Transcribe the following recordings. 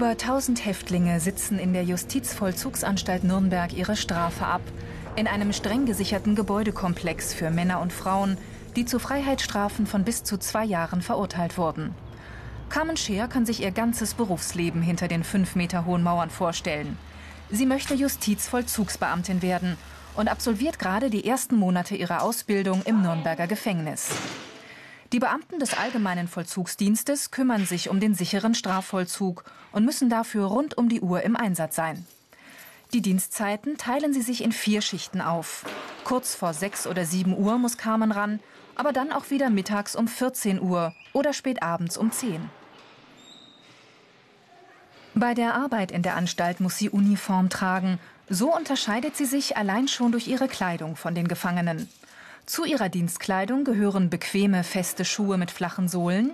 Über 1000 Häftlinge sitzen in der Justizvollzugsanstalt Nürnberg ihre Strafe ab. In einem streng gesicherten Gebäudekomplex für Männer und Frauen, die zu Freiheitsstrafen von bis zu zwei Jahren verurteilt wurden. Carmen Scheer kann sich ihr ganzes Berufsleben hinter den fünf Meter hohen Mauern vorstellen. Sie möchte Justizvollzugsbeamtin werden und absolviert gerade die ersten Monate ihrer Ausbildung im Nürnberger Gefängnis. Die Beamten des Allgemeinen Vollzugsdienstes kümmern sich um den sicheren Strafvollzug und müssen dafür rund um die Uhr im Einsatz sein. Die Dienstzeiten teilen sie sich in vier Schichten auf. Kurz vor 6 oder 7 Uhr muss Carmen ran, aber dann auch wieder mittags um 14 Uhr oder spät abends um 10. Bei der Arbeit in der Anstalt muss sie Uniform tragen. So unterscheidet sie sich allein schon durch ihre Kleidung von den Gefangenen. Zu ihrer Dienstkleidung gehören bequeme, feste Schuhe mit flachen Sohlen,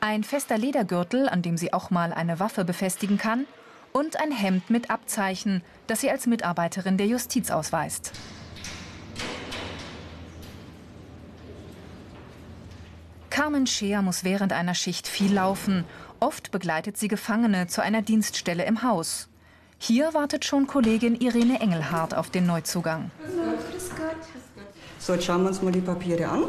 ein fester Ledergürtel, an dem sie auch mal eine Waffe befestigen kann, und ein Hemd mit Abzeichen, das sie als Mitarbeiterin der Justiz ausweist. Carmen Scheer muss während einer Schicht viel laufen. Oft begleitet sie Gefangene zu einer Dienststelle im Haus. Hier wartet schon Kollegin Irene Engelhardt auf den Neuzugang. Grüß. So, jetzt schauen wir uns mal die Papiere an.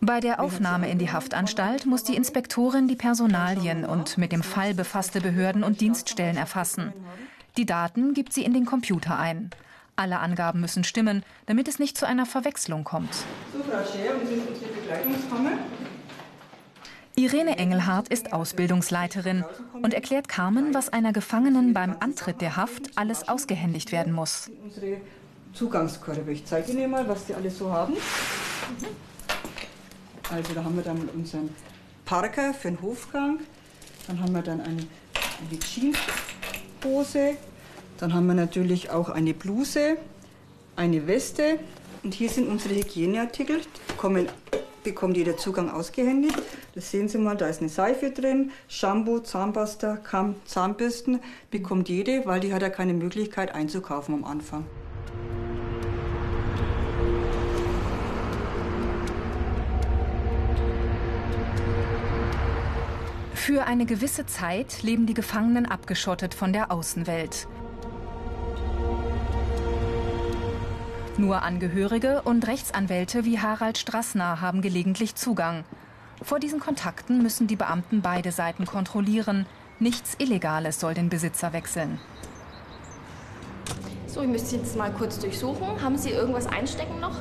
Bei der Aufnahme in die Haftanstalt muss die Inspektorin die Personalien und mit dem Fall befasste Behörden und Dienststellen erfassen. Die Daten gibt sie in den Computer ein. Alle Angaben müssen stimmen, damit es nicht zu einer Verwechslung kommt. So, Frau Scher, wir sind unsere Begleitungskammer. Irene Engelhardt ist Ausbildungsleiterin und erklärt Carmen, was einer Gefangenen beim Antritt der Haft alles ausgehändigt werden muss. Zugangskörbe. Ich zeige Ihnen mal, was die alle so haben. Also da haben wir dann unseren Parker für den Hofgang. Dann haben wir dann eine, eine Jeanshose. Dann haben wir natürlich auch eine Bluse, eine Weste. Und hier sind unsere Hygieneartikel. Die kommen, bekommt jeder Zugang ausgehändigt. Das sehen Sie mal, da ist eine Seife drin, Shampoo, Zahnpasta, Kamm, Zahnbürsten bekommt jede, weil die hat ja keine Möglichkeit einzukaufen am Anfang. Für eine gewisse Zeit leben die Gefangenen abgeschottet von der Außenwelt. Nur Angehörige und Rechtsanwälte wie Harald Strassner haben gelegentlich Zugang. Vor diesen Kontakten müssen die Beamten beide Seiten kontrollieren. Nichts Illegales soll den Besitzer wechseln. So, ich müsste jetzt mal kurz durchsuchen. Haben Sie irgendwas einstecken noch?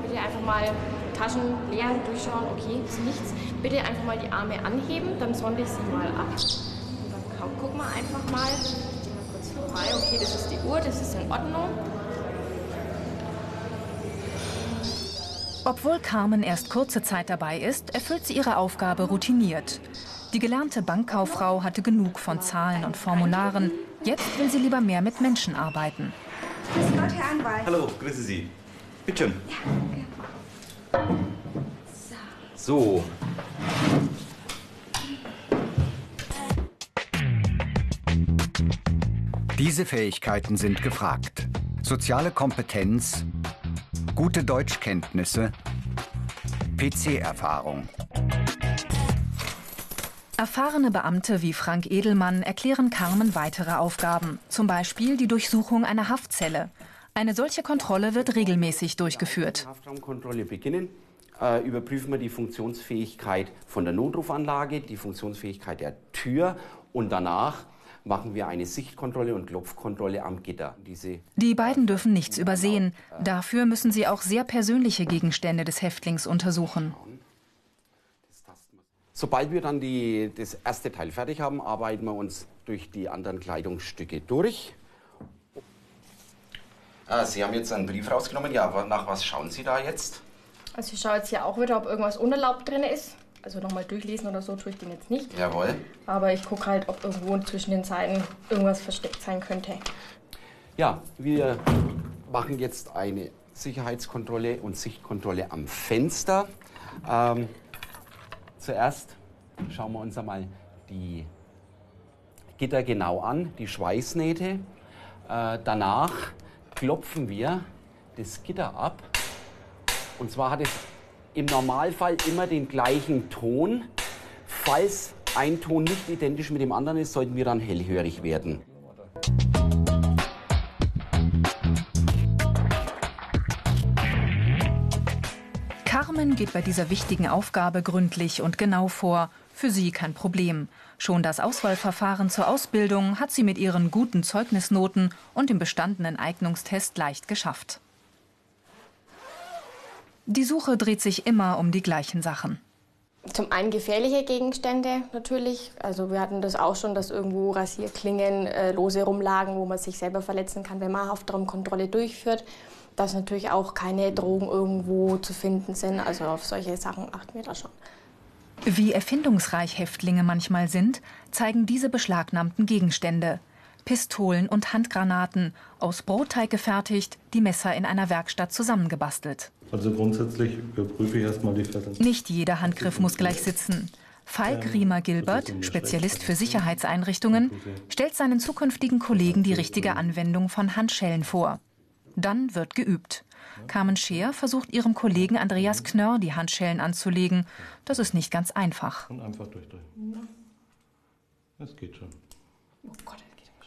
Bitte einfach mal Taschen leer durchschauen, okay, ist nichts. Bitte einfach mal die Arme anheben, dann sonde ich sie mal ab. Und dann gucken wir einfach mal. Ich gehe mal kurz vorbei, okay, das ist die Uhr, das ist in Ordnung. Obwohl Carmen erst kurze Zeit dabei ist, erfüllt sie ihre Aufgabe routiniert. Die gelernte Bankkauffrau hatte genug von Zahlen und Formularen. Jetzt will sie lieber mehr mit Menschen arbeiten. Grüß Gott, Herr Anwalt. Hallo, grüße Sie. Bitte schön. Ja, okay. So. Diese Fähigkeiten sind gefragt. Soziale Kompetenz, gute Deutschkenntnisse, PC-Erfahrung. Erfahrene Beamte wie Frank Edelmann erklären Carmen weitere Aufgaben, zum Beispiel die Durchsuchung einer Haftzelle. Eine solche Kontrolle wird regelmäßig durchgeführt. Haftraumkontrolle beginnen. Äh, überprüfen wir die Funktionsfähigkeit von der Notrufanlage, die Funktionsfähigkeit der Tür und danach machen wir eine Sichtkontrolle und Klopfkontrolle am Gitter. Diese die beiden dürfen nichts übersehen. Dafür müssen sie auch sehr persönliche Gegenstände des Häftlings untersuchen. Sobald wir dann die, das erste Teil fertig haben, arbeiten wir uns durch die anderen Kleidungsstücke durch. Ah, Sie haben jetzt einen Brief rausgenommen. Ja, nach was schauen Sie da jetzt? Also ich schaue jetzt hier auch wieder, ob irgendwas unerlaubt drin ist. Also nochmal durchlesen oder so tue ich den jetzt nicht. Jawohl. Aber ich gucke halt, ob irgendwo zwischen den Zeilen irgendwas versteckt sein könnte. Ja, wir machen jetzt eine Sicherheitskontrolle und Sichtkontrolle am Fenster. Ähm, zuerst schauen wir uns einmal die Gitter genau an, die Schweißnähte. Äh, danach klopfen wir das Gitter ab. Und zwar hat es im Normalfall immer den gleichen Ton. Falls ein Ton nicht identisch mit dem anderen ist, sollten wir dann hellhörig werden. Carmen geht bei dieser wichtigen Aufgabe gründlich und genau vor. Für sie kein Problem. Schon das Auswahlverfahren zur Ausbildung hat sie mit ihren guten Zeugnisnoten und dem bestandenen Eignungstest leicht geschafft. Die Suche dreht sich immer um die gleichen Sachen. Zum einen gefährliche Gegenstände natürlich. Also wir hatten das auch schon, dass irgendwo Rasierklingen äh, lose rumlagen, wo man sich selber verletzen kann, wenn man Haftraumkontrolle durchführt. Dass natürlich auch keine Drogen irgendwo zu finden sind. Also auf solche Sachen achten wir da schon. Wie erfindungsreich Häftlinge manchmal sind, zeigen diese beschlagnahmten Gegenstände. Pistolen und Handgranaten, aus Brotteig gefertigt, die Messer in einer Werkstatt zusammengebastelt. Also grundsätzlich überprüfe ich erstmal die Fälle. Nicht jeder Handgriff muss gleich sitzen. Falk Riemer Gilbert, Spezialist für Sicherheitseinrichtungen, stellt seinen zukünftigen Kollegen die richtige Anwendung von Handschellen vor. Dann wird geübt. Carmen Scheer versucht ihrem Kollegen Andreas Knörr die Handschellen anzulegen. Das ist nicht ganz einfach. Und einfach durchdrehen. Das geht schon. Oh Gott, das geht aber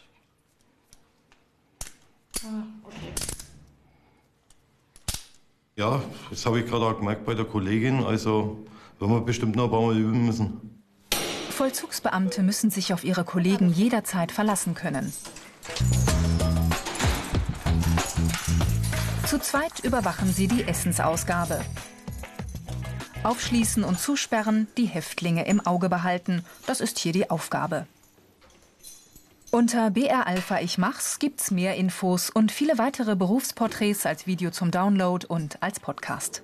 schwer. Ah, okay. Ja, das habe ich gerade auch gemerkt bei der Kollegin. Also, werden wir bestimmt noch ein paar Mal üben müssen. Vollzugsbeamte müssen sich auf ihre Kollegen jederzeit verlassen können. Zu zweit überwachen sie die Essensausgabe. Aufschließen und zusperren, die Häftlinge im Auge behalten. Das ist hier die Aufgabe. Unter BR Alpha Ich Mach's gibt's mehr Infos und viele weitere Berufsporträts als Video zum Download und als Podcast.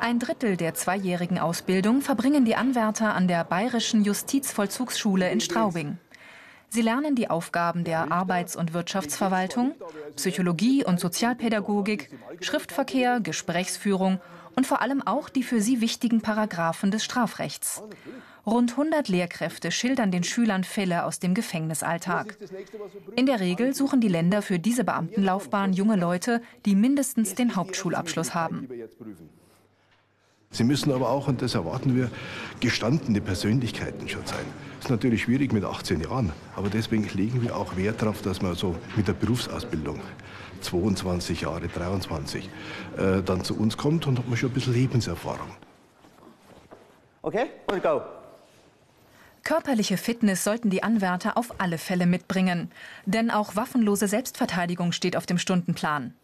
Ein Drittel der zweijährigen Ausbildung verbringen die Anwärter an der Bayerischen Justizvollzugsschule in Straubing. Sie lernen die Aufgaben der Arbeits- und Wirtschaftsverwaltung, Psychologie und Sozialpädagogik, Schriftverkehr, Gesprächsführung und vor allem auch die für sie wichtigen Paragraphen des Strafrechts. Rund 100 Lehrkräfte schildern den Schülern Fälle aus dem Gefängnisalltag. In der Regel suchen die Länder für diese Beamtenlaufbahn junge Leute, die mindestens den Hauptschulabschluss haben. Sie müssen aber auch, und das erwarten wir, gestandene Persönlichkeiten schon sein. Das ist natürlich schwierig mit 18 Jahren, aber deswegen legen wir auch Wert darauf, dass man so mit der Berufsausbildung 22 Jahre, 23, äh, dann zu uns kommt und hat man schon ein bisschen Lebenserfahrung. Okay, und go. Körperliche Fitness sollten die Anwärter auf alle Fälle mitbringen. Denn auch waffenlose Selbstverteidigung steht auf dem Stundenplan.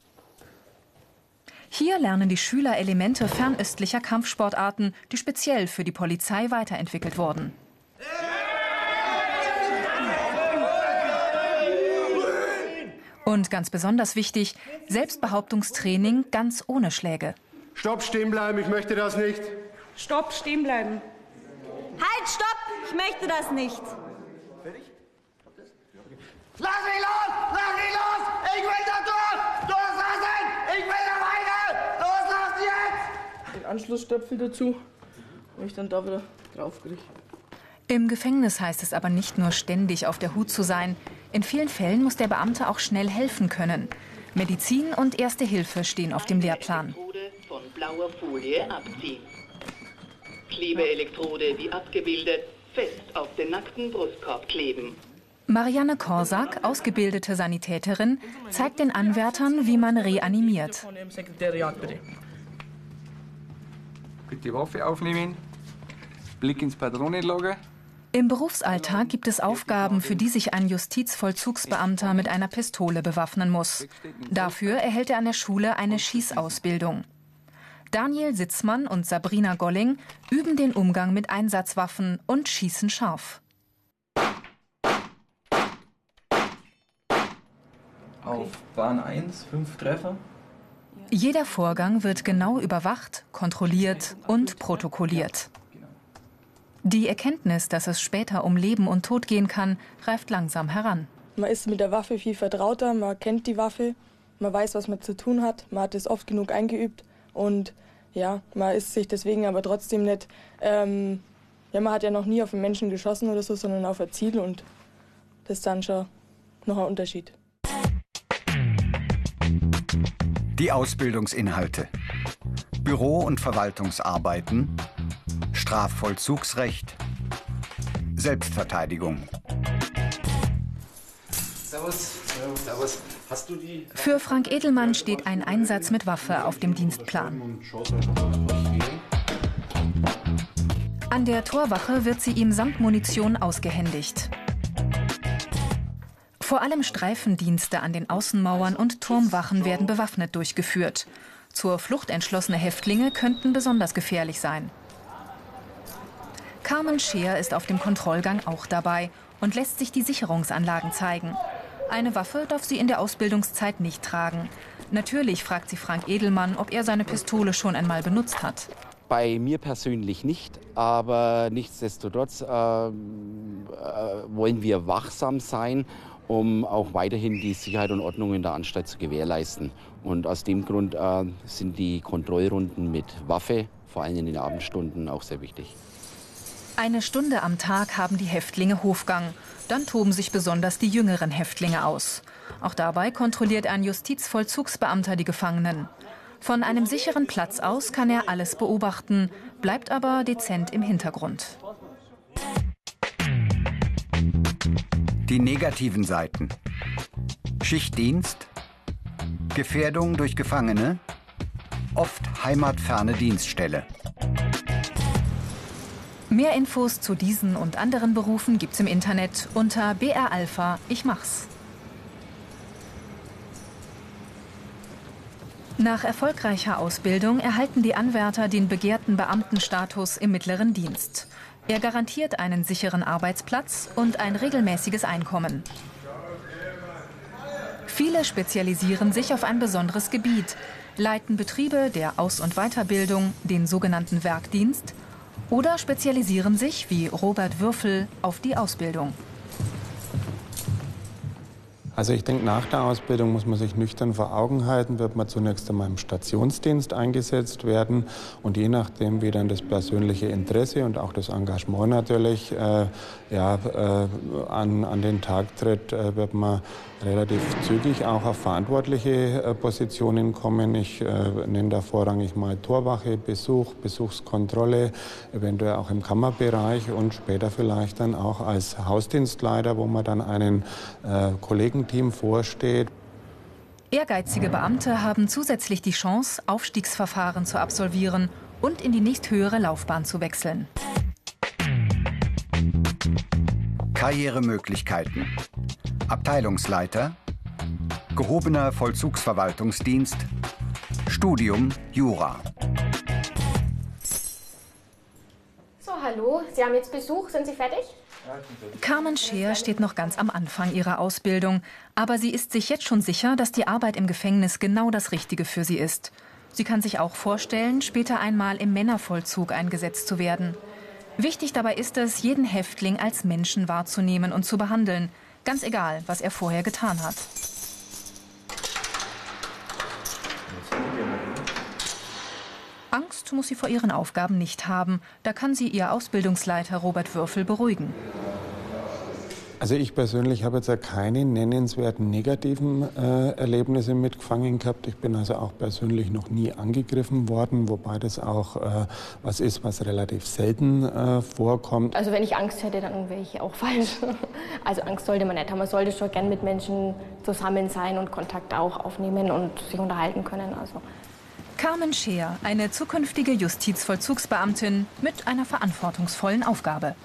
Hier lernen die Schüler Elemente fernöstlicher Kampfsportarten, die speziell für die Polizei weiterentwickelt wurden. Und ganz besonders wichtig, Selbstbehauptungstraining ganz ohne Schläge. Stopp, stehen bleiben, ich möchte das nicht. Stopp, stehen bleiben. Halt, stopp! Ich möchte das nicht. Lass mich los! Lass mich los! Ich will da durch! Loslassen! Ich will da weiter! Los, lass Anschlussstöpsel dazu, wo ich dann da wieder drauf kriege. Im Gefängnis heißt es aber nicht nur ständig auf der Hut zu sein. In vielen Fällen muss der Beamte auch schnell helfen können. Medizin und Erste Hilfe stehen auf dem Lehrplan. Von blauer Folie abziehen. Klebeelektrode wie abgebildet fest auf den nackten Brustkorb kleben. Marianne Korsak, ausgebildete Sanitäterin, zeigt den Anwärtern, wie man reanimiert. Bitte. Waffe aufnehmen. Blick ins Patronenlager. Im Berufsalltag gibt es Aufgaben, für die sich ein Justizvollzugsbeamter mit einer Pistole bewaffnen muss. Dafür erhält er an der Schule eine Schießausbildung. Daniel Sitzmann und Sabrina Golling üben den Umgang mit Einsatzwaffen und schießen scharf. Auf Bahn 1, fünf Treffer. Jeder Vorgang wird genau überwacht, kontrolliert und protokolliert. Die Erkenntnis, dass es später um Leben und Tod gehen kann, reift langsam heran. Man ist mit der Waffe viel vertrauter, man kennt die Waffe, man weiß, was man zu tun hat, man hat es oft genug eingeübt und ja, man ist sich deswegen aber trotzdem nicht, ähm, ja, man hat ja noch nie auf einen Menschen geschossen oder so, sondern auf ein Ziel und das ist dann schon noch ein Unterschied. Die Ausbildungsinhalte. Büro- und Verwaltungsarbeiten, Strafvollzugsrecht, Selbstverteidigung. Servus. Servus. Hast du die? Für Frank Edelmann steht ein Einsatz mit Waffe auf dem Dienstplan. An der Torwache wird sie ihm samt Munition ausgehändigt. Vor allem Streifendienste an den Außenmauern und Turmwachen werden bewaffnet durchgeführt. Zur Flucht entschlossene Häftlinge könnten besonders gefährlich sein. Carmen Scheer ist auf dem Kontrollgang auch dabei und lässt sich die Sicherungsanlagen zeigen. Eine Waffe darf sie in der Ausbildungszeit nicht tragen. Natürlich fragt sie Frank Edelmann, ob er seine Pistole schon einmal benutzt hat. Bei mir persönlich nicht, aber nichtsdestotrotz äh, äh, wollen wir wachsam sein, um auch weiterhin die Sicherheit und Ordnung in der Anstalt zu gewährleisten. Und aus dem Grund äh, sind die Kontrollrunden mit Waffe, vor allem in den Abendstunden, auch sehr wichtig. Eine Stunde am Tag haben die Häftlinge Hofgang. Dann toben sich besonders die jüngeren Häftlinge aus. Auch dabei kontrolliert ein Justizvollzugsbeamter die Gefangenen. Von einem sicheren Platz aus kann er alles beobachten, bleibt aber dezent im Hintergrund. Die negativen Seiten. Schichtdienst, Gefährdung durch Gefangene, oft heimatferne Dienststelle. Mehr Infos zu diesen und anderen Berufen gibt's im Internet unter BR Alpha Ich mach's. Nach erfolgreicher Ausbildung erhalten die Anwärter den begehrten Beamtenstatus im mittleren Dienst. Er garantiert einen sicheren Arbeitsplatz und ein regelmäßiges Einkommen. Viele spezialisieren sich auf ein besonderes Gebiet, leiten Betriebe der Aus- und Weiterbildung, den sogenannten Werkdienst, oder spezialisieren sich, wie Robert Würfel, auf die Ausbildung. Also ich denke, nach der Ausbildung muss man sich nüchtern vor Augen halten, wird man zunächst einmal im Stationsdienst eingesetzt werden. Und je nachdem, wie dann das persönliche Interesse und auch das Engagement natürlich äh, ja, äh, an, an den Tag tritt, äh, wird man relativ zügig auch auf verantwortliche äh, Positionen kommen. Ich äh, nenne da vorrangig mal Torwache, Besuch, Besuchskontrolle, eventuell auch im Kammerbereich und später vielleicht dann auch als Hausdienstleiter, wo man dann einen äh, Kollegenteam vorsteht. Ehrgeizige Beamte haben zusätzlich die Chance, Aufstiegsverfahren zu absolvieren und in die nächsthöhere Laufbahn zu wechseln. Karrieremöglichkeiten. Abteilungsleiter, gehobener Vollzugsverwaltungsdienst, Studium Jura. So, hallo. Sie haben jetzt Besuch. Sind Sie fertig? Carmen Scheer steht noch ganz am Anfang ihrer Ausbildung, aber sie ist sich jetzt schon sicher, dass die Arbeit im Gefängnis genau das Richtige für sie ist. Sie kann sich auch vorstellen, später einmal im Männervollzug eingesetzt zu werden. Wichtig dabei ist es, jeden Häftling als Menschen wahrzunehmen und zu behandeln, ganz egal, was er vorher getan hat. Angst muss sie vor ihren Aufgaben nicht haben. Da kann sie ihr Ausbildungsleiter Robert Würfel beruhigen. Also ich persönlich habe jetzt ja keine nennenswerten negativen äh, Erlebnisse mit Gefangenen gehabt. Ich bin also auch persönlich noch nie angegriffen worden, wobei das auch äh, was ist, was relativ selten äh, vorkommt. Also wenn ich Angst hätte, dann wäre ich auch falsch. Also Angst sollte man nicht haben. Man sollte schon gern mit Menschen zusammen sein und Kontakt auch aufnehmen und sich unterhalten können. Also. Carmen Scheer, eine zukünftige Justizvollzugsbeamtin mit einer verantwortungsvollen Aufgabe.